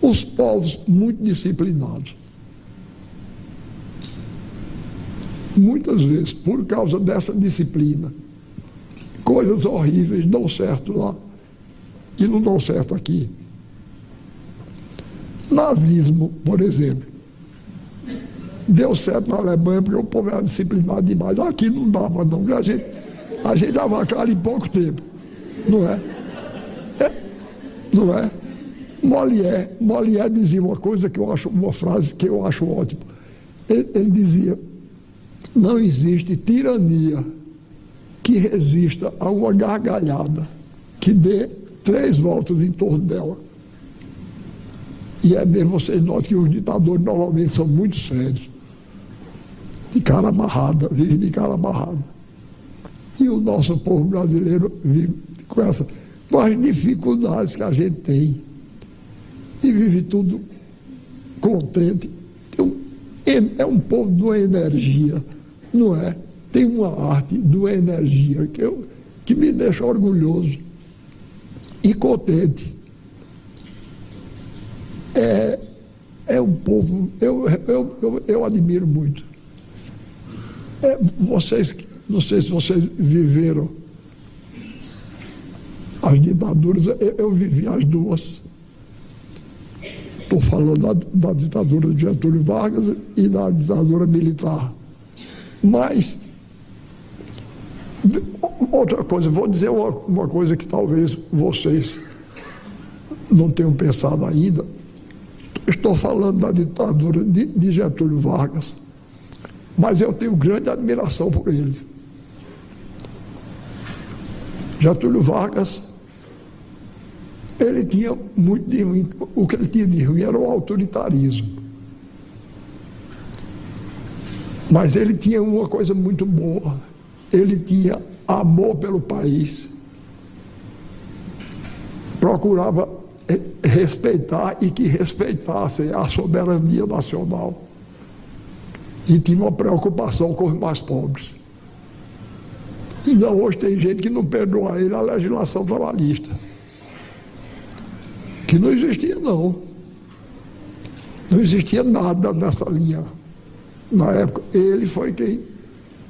os povos muito disciplinados. Muitas vezes, por causa dessa disciplina, coisas horríveis dão certo lá e não dão certo aqui. Nazismo, por exemplo. Deu certo na Alemanha porque o povo era disciplinado demais. Aqui não dava, não. A gente, a gente dava cara em pouco tempo. Não é? é não é? Molière, Molière dizia uma coisa que eu acho, uma frase que eu acho ótima. Ele, ele dizia: não existe tirania que resista a uma gargalhada que dê três voltas em torno dela. E é mesmo, vocês notam que os ditadores normalmente são muito sérios. De cara amarrada, vive de cara amarrada. E o nosso povo brasileiro vive com, essa, com as dificuldades que a gente tem. E vive tudo contente. É um povo de uma energia, não é? Tem uma arte de uma energia que, eu, que me deixa orgulhoso e contente é, é um povo, eu, eu, eu, eu admiro muito. É, vocês, não sei se vocês viveram as ditaduras, eu, eu vivi as duas. Estou falando da, da ditadura de Getúlio Vargas e da ditadura militar. Mas, outra coisa, vou dizer uma, uma coisa que talvez vocês não tenham pensado ainda. Estou falando da ditadura de, de Getúlio Vargas, mas eu tenho grande admiração por ele. Getúlio Vargas, ele tinha muito de ruim, o que ele tinha de ruim era o autoritarismo. Mas ele tinha uma coisa muito boa, ele tinha amor pelo país, procurava respeitar e que respeitassem a soberania nacional. E tinha uma preocupação com os mais pobres. Ainda hoje tem gente que não perdoa ele a legislação trabalhista. Que não existia, não. Não existia nada nessa linha. Na época, ele foi quem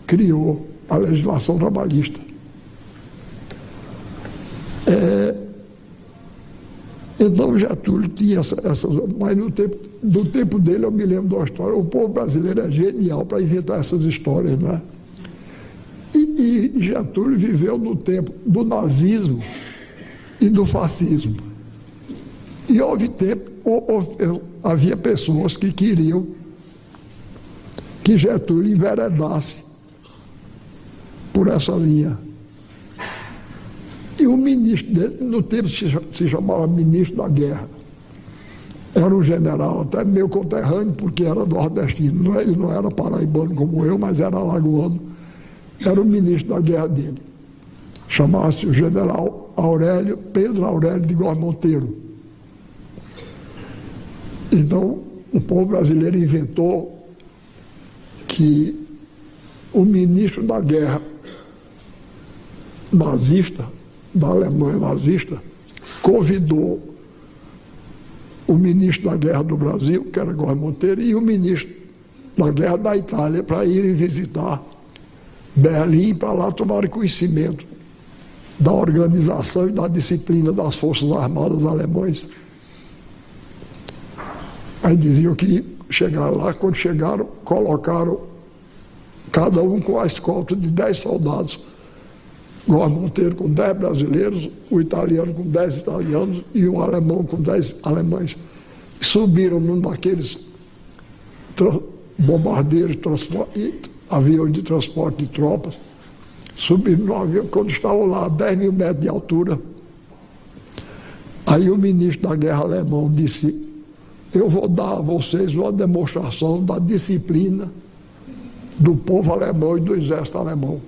criou a legislação trabalhista. É, então Getúlio tinha essas, essa, mas no tempo, do tempo dele eu me lembro de uma história. O povo brasileiro é genial para inventar essas histórias, né? E, e Getúlio viveu no tempo do nazismo e do fascismo. E houve tempo, houve, havia pessoas que queriam que Getúlio enveredasse por essa linha. E o ministro dele, no tempo se chamava ministro da guerra. Era um general, até meu conterrâneo, porque era nordestino. É, ele não era paraibano como eu, mas era alagoano. Era o ministro da guerra dele. Chamava-se o general Aurélio, Pedro Aurélio de Góes Monteiro. Então, o povo brasileiro inventou que o ministro da guerra nazista da Alemanha nazista convidou o ministro da Guerra do Brasil, que era Góes Monteiro, e o ministro da Guerra da Itália para irem visitar Berlim para lá tomar conhecimento da organização e da disciplina das Forças Armadas alemães. Aí diziam que chegaram lá, quando chegaram, colocaram cada um com a escolta de dez soldados Góes Monteiro com 10 brasileiros, o italiano com 10 italianos e o alemão com 10 alemães. Subiram num daqueles bombardeiros, aviões de transporte de tropas, subiram no avião, quando estavam lá a 10 mil metros de altura. Aí o ministro da guerra alemão disse, eu vou dar a vocês uma demonstração da disciplina do povo alemão e do exército alemão.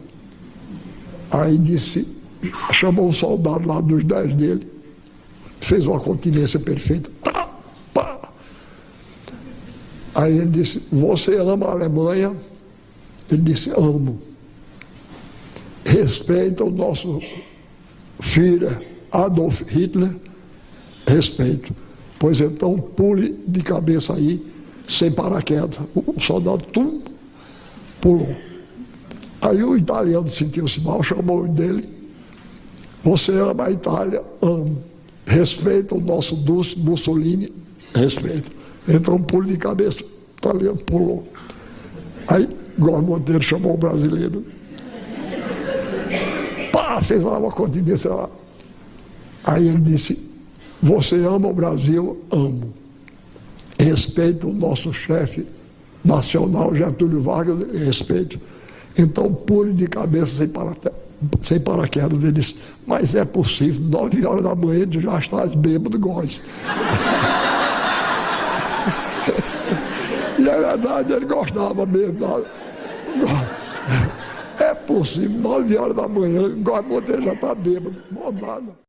Aí disse, chamou um soldado lá dos dez dele, fez uma continência perfeita. Tá, pá. Aí ele disse, você ama a Alemanha? Ele disse, amo. Respeita o nosso filho Adolf Hitler? Respeito. Pois então, pule de cabeça aí, sem paraquedas. O soldado, tum, pulou. Aí o italiano sentiu-se mal, chamou dele. Você ama a Itália? Amo. Respeita o nosso Dulce Mussolini? Respeito. Então, um pulo de cabeça. O italiano pulou. Aí, Glória Monteiro chamou o brasileiro. Pá, fez lá uma continência lá. Aí ele disse: Você ama o Brasil? Amo. Respeito o nosso chefe nacional, Getúlio Vargas, respeito. Então pule de cabeça sem, parate... sem paraquedas. Ele disse: Mas é possível, nove horas da manhã tu já estás bêbado, góis. e é verdade, ele gostava mesmo. É possível, nove horas da manhã, Góis Monteiro já está bêbado. Bom, nada.